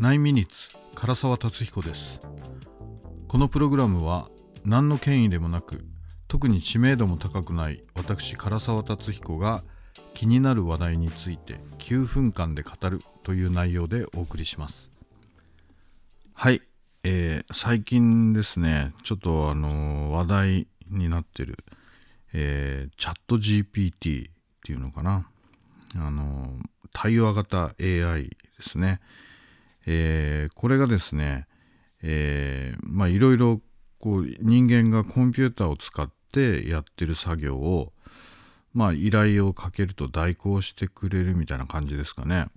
9ミニッツ唐沢達彦です。このプログラムは何の権威でもなく特に知名度も高くない私唐沢達彦が気になる話題について9分間で語るという内容でお送りします。はい、えー、最近ですねちょっとあの話題になってる、えー、チャット GPT っていうのかな。あの対話型 AI ですね、えー、これがですね、えー、まあいろいろこう人間がコンピューターを使ってやってる作業をまあ依頼をかけると代行してくれるみたいな感じですかね。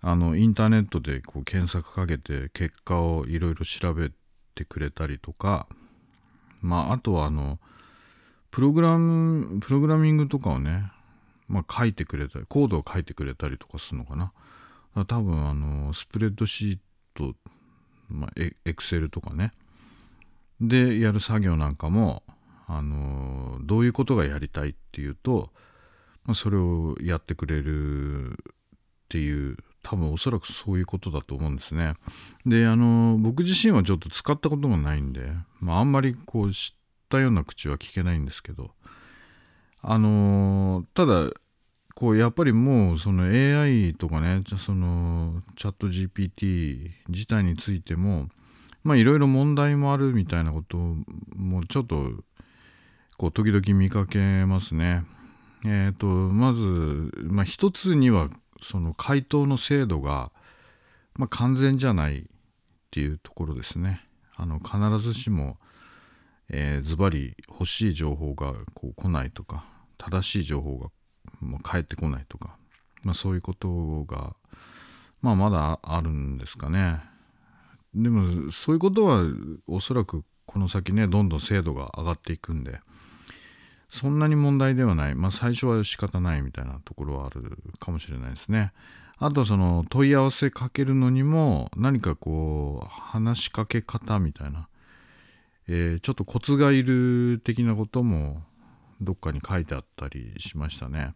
あのインターネットでこう検索かけて結果をいろいろ調べてくれたりとかまああとはあのプログラムプログラミングとかをねまあ、書いてくれたりコードを書いてくれたりとかするのかな多分あのスプレッドシート、まあ、エクセルとかねでやる作業なんかもあのどういうことがやりたいっていうと、まあ、それをやってくれるっていう多分おそらくそういうことだと思うんですね。であの僕自身はちょっと使ったことがないんで、まあ、あんまりこう知ったような口は聞けないんですけどあのただこうやっぱりもうその AI とかねそのチャット GPT 自体についてもまあいろいろ問題もあるみたいなこともちょっとこう時々見かけますね。えっ、ー、とまず、まあ、一つにはその回答の精度が、まあ、完全じゃないっていうところですね。あの必ずしも、えー、ズバリ欲しい情報がこう来ないとか正しい情報がもう帰ってこないとか、まあ、そういうことが、まあ、まだあるんですかね。でもそういうことはおそらくこの先ねどんどん精度が上がっていくんでそんなに問題ではない、まあ、最初は仕方ないみたいなところはあるかもしれないですね。あとその問い合わせかけるのにも何かこう話しかけ方みたいな、えー、ちょっとコツがいる的なこともどっかに書いてあったりしましたね。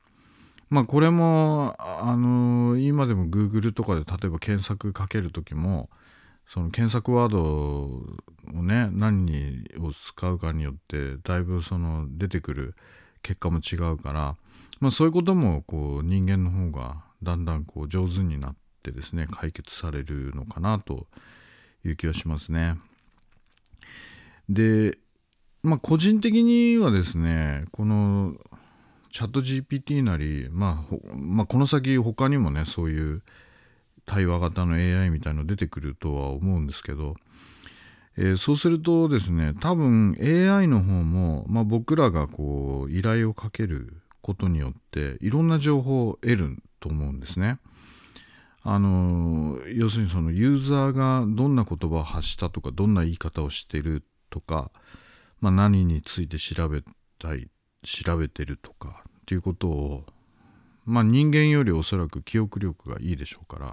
まあこれもあの今でも Google とかで例えば検索かける時もその検索ワードをね何を使うかによってだいぶその出てくる結果も違うから、まあ、そういうこともこう人間の方がだんだんこう上手になってですね解決されるのかなという気はしますね。でまあ個人的にはですねこのチャット GPT なり、まあ、まあこの先他にもねそういう対話型の AI みたいの出てくるとは思うんですけど、えー、そうするとですね多分 AI の方も、まあ、僕らがこう依頼をかけることによっていろんな情報を得ると思うんですね。あの要するにそのユーザーがどんな言葉を発したとかどんな言い方をしてるとかまあ、何について調べたい調べてるとかっていうことを、まあ、人間よりおそらく記憶力がいいでしょうから、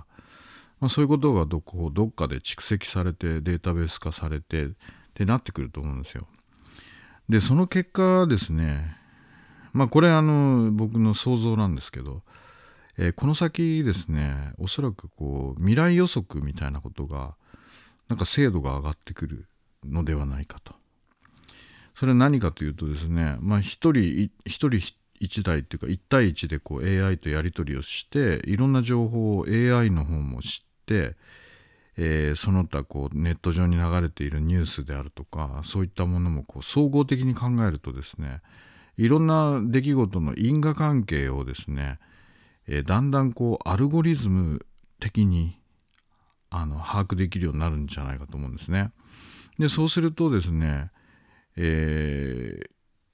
まあ、そういうことがどこどっかで蓄積されてデータベース化されてってなってくると思うんですよ。でその結果ですねまあこれあの僕の想像なんですけど、えー、この先ですねおそらくこう未来予測みたいなことがなんか精度が上がってくるのではないかと。それは何かというとですね、まあ、一人一人一台っていうか1対1でこう AI とやり取りをしていろんな情報を AI の方も知って、えー、その他こうネット上に流れているニュースであるとかそういったものもこう総合的に考えるとですねいろんな出来事の因果関係をですね、えー、だんだんこうアルゴリズム的にあの把握できるようになるんじゃないかと思うんですね。でそうするとですねえ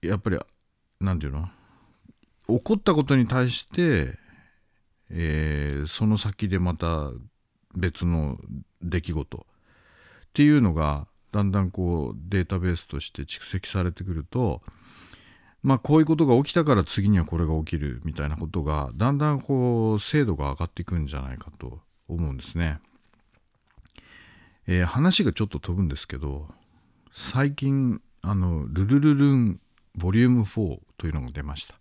ー、やっぱり何て言うの？起こったことに対して、えー、その先でまた別の出来事っていうのがだんだんこうデータベースとして蓄積されてくるとまあこういうことが起きたから次にはこれが起きるみたいなことがだんだんこう精度が上がっていくんじゃないかと思うんですね。えー、話がちょっと飛ぶんですけど最近あのルルルルンボリューム4というのが出ました。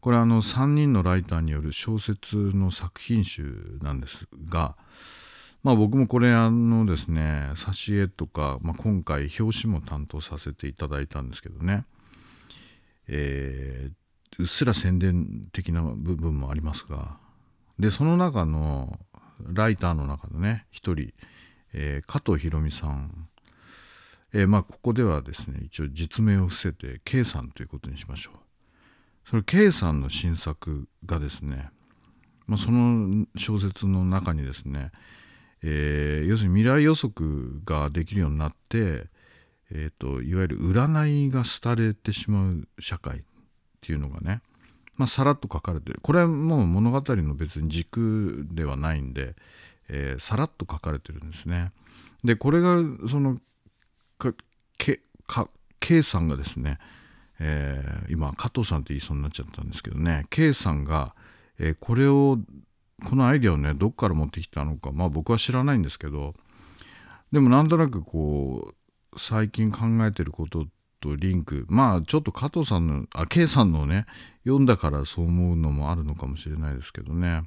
これあの3人のライターによる小説の作品集なんですがまあ僕もこれあのですね挿絵とか、まあ、今回表紙も担当させていただいたんですけどね。えー、うっすら宣伝的な部分もありますが。でその中のライターの中のね一人、えー、加藤博美さん、えー、まあここではですね一応実名を伏せて K さんということにしましょうそれ K さんの新作がですね、まあ、その小説の中にですね、えー、要するに未来予測ができるようになってえーと、いわゆる占いが廃れてしまう社会っていうのがね、まあ、さらっと書かれてるこれはもう物語の別に軸ではないんで、えー、さらっと書かれてるんですね。でこれがその K さんがですね、えー、今加藤さんって言いそうになっちゃったんですけどね K さんが、えー、これをこのアイデアをねどっから持ってきたのかまあ僕は知らないんですけどでもなんとなくこう最近考えてることとリンクまあちょっと加藤さんのあ K さんのね読んだからそう思うのもあるのかもしれないですけどね。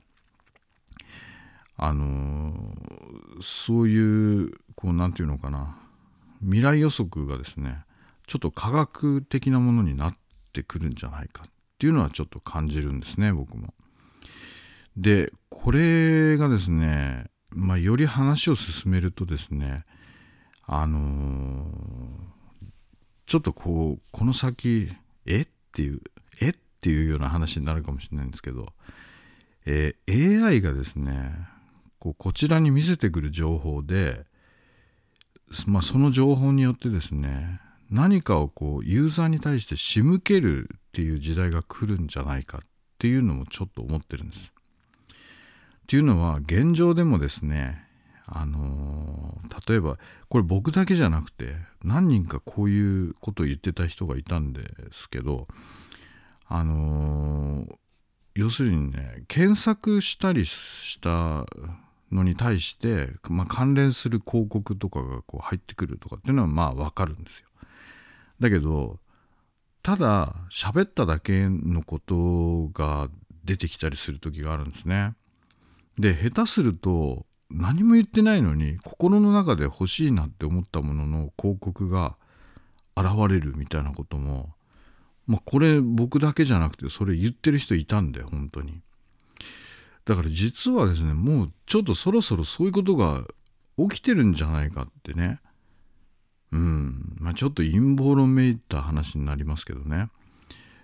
あのー、そういうこう何て言うのかな未来予測がですねちょっと科学的なものになってくるんじゃないかっていうのはちょっと感じるんですね僕も。でこれがですね、まあ、より話を進めるとですねあのー、ちょっとこうこの先え？っていうえ？っていうような話になるかもしれないんですけど、えー、AI がですねこうこちらに見せてくる情報で、まあ、その情報によってですね何かをこうユーザーに対して仕向けるっていう時代が来るんじゃないかっていうのもちょっと思ってるんです。っていうのは現状でもですねあのー、例えばこれ僕だけじゃなくて何人かこういうことを言ってた人がいたんですけどあのー、要するにね検索したりしたのに対して、まあ、関連する広告とかがこう入ってくるとかっていうのはまあわかるんですよ。だけどただ喋っただけのことが出てきたりする時があるんですね。で下手すると何も言ってないのに心の中で欲しいなって思ったものの広告が現れるみたいなこともまあこれ僕だけじゃなくてそれ言ってる人いたんだよ本当にだから実はですねもうちょっとそろそろそういうことが起きてるんじゃないかってね。うん。まあちょっと陰謀論めいた話になりますけどね。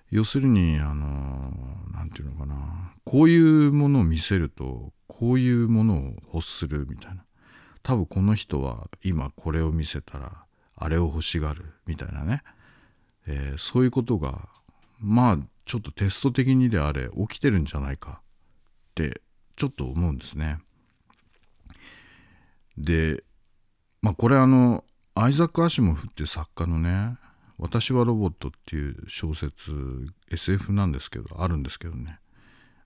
要するにあの何て言うのかな。こういうものを見せるとこういうものを欲するみたいな。多分この人は今これを見せたらあれを欲しがるみたいなね、えー、そういうことがまあちょっとテスト的にであれ起きてるんじゃないか。ってちょっと思うんですね。でまあこれあのアイザック・アシモフって作家のね私はロボットっていう小説 SF なんですけどあるんですけどね。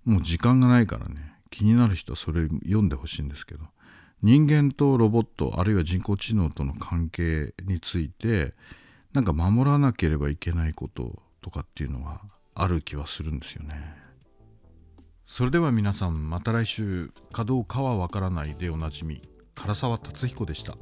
もう時間がないからね。気になる人はそれ読んでほしいんですけど。人間とロボットあるいは人工知能との関係についてなんか守らなければいけないこととかっていうのはある気はするんですよね。それでは皆さんまた来週かどうかはわからないでおなじみ唐沢達彦でした。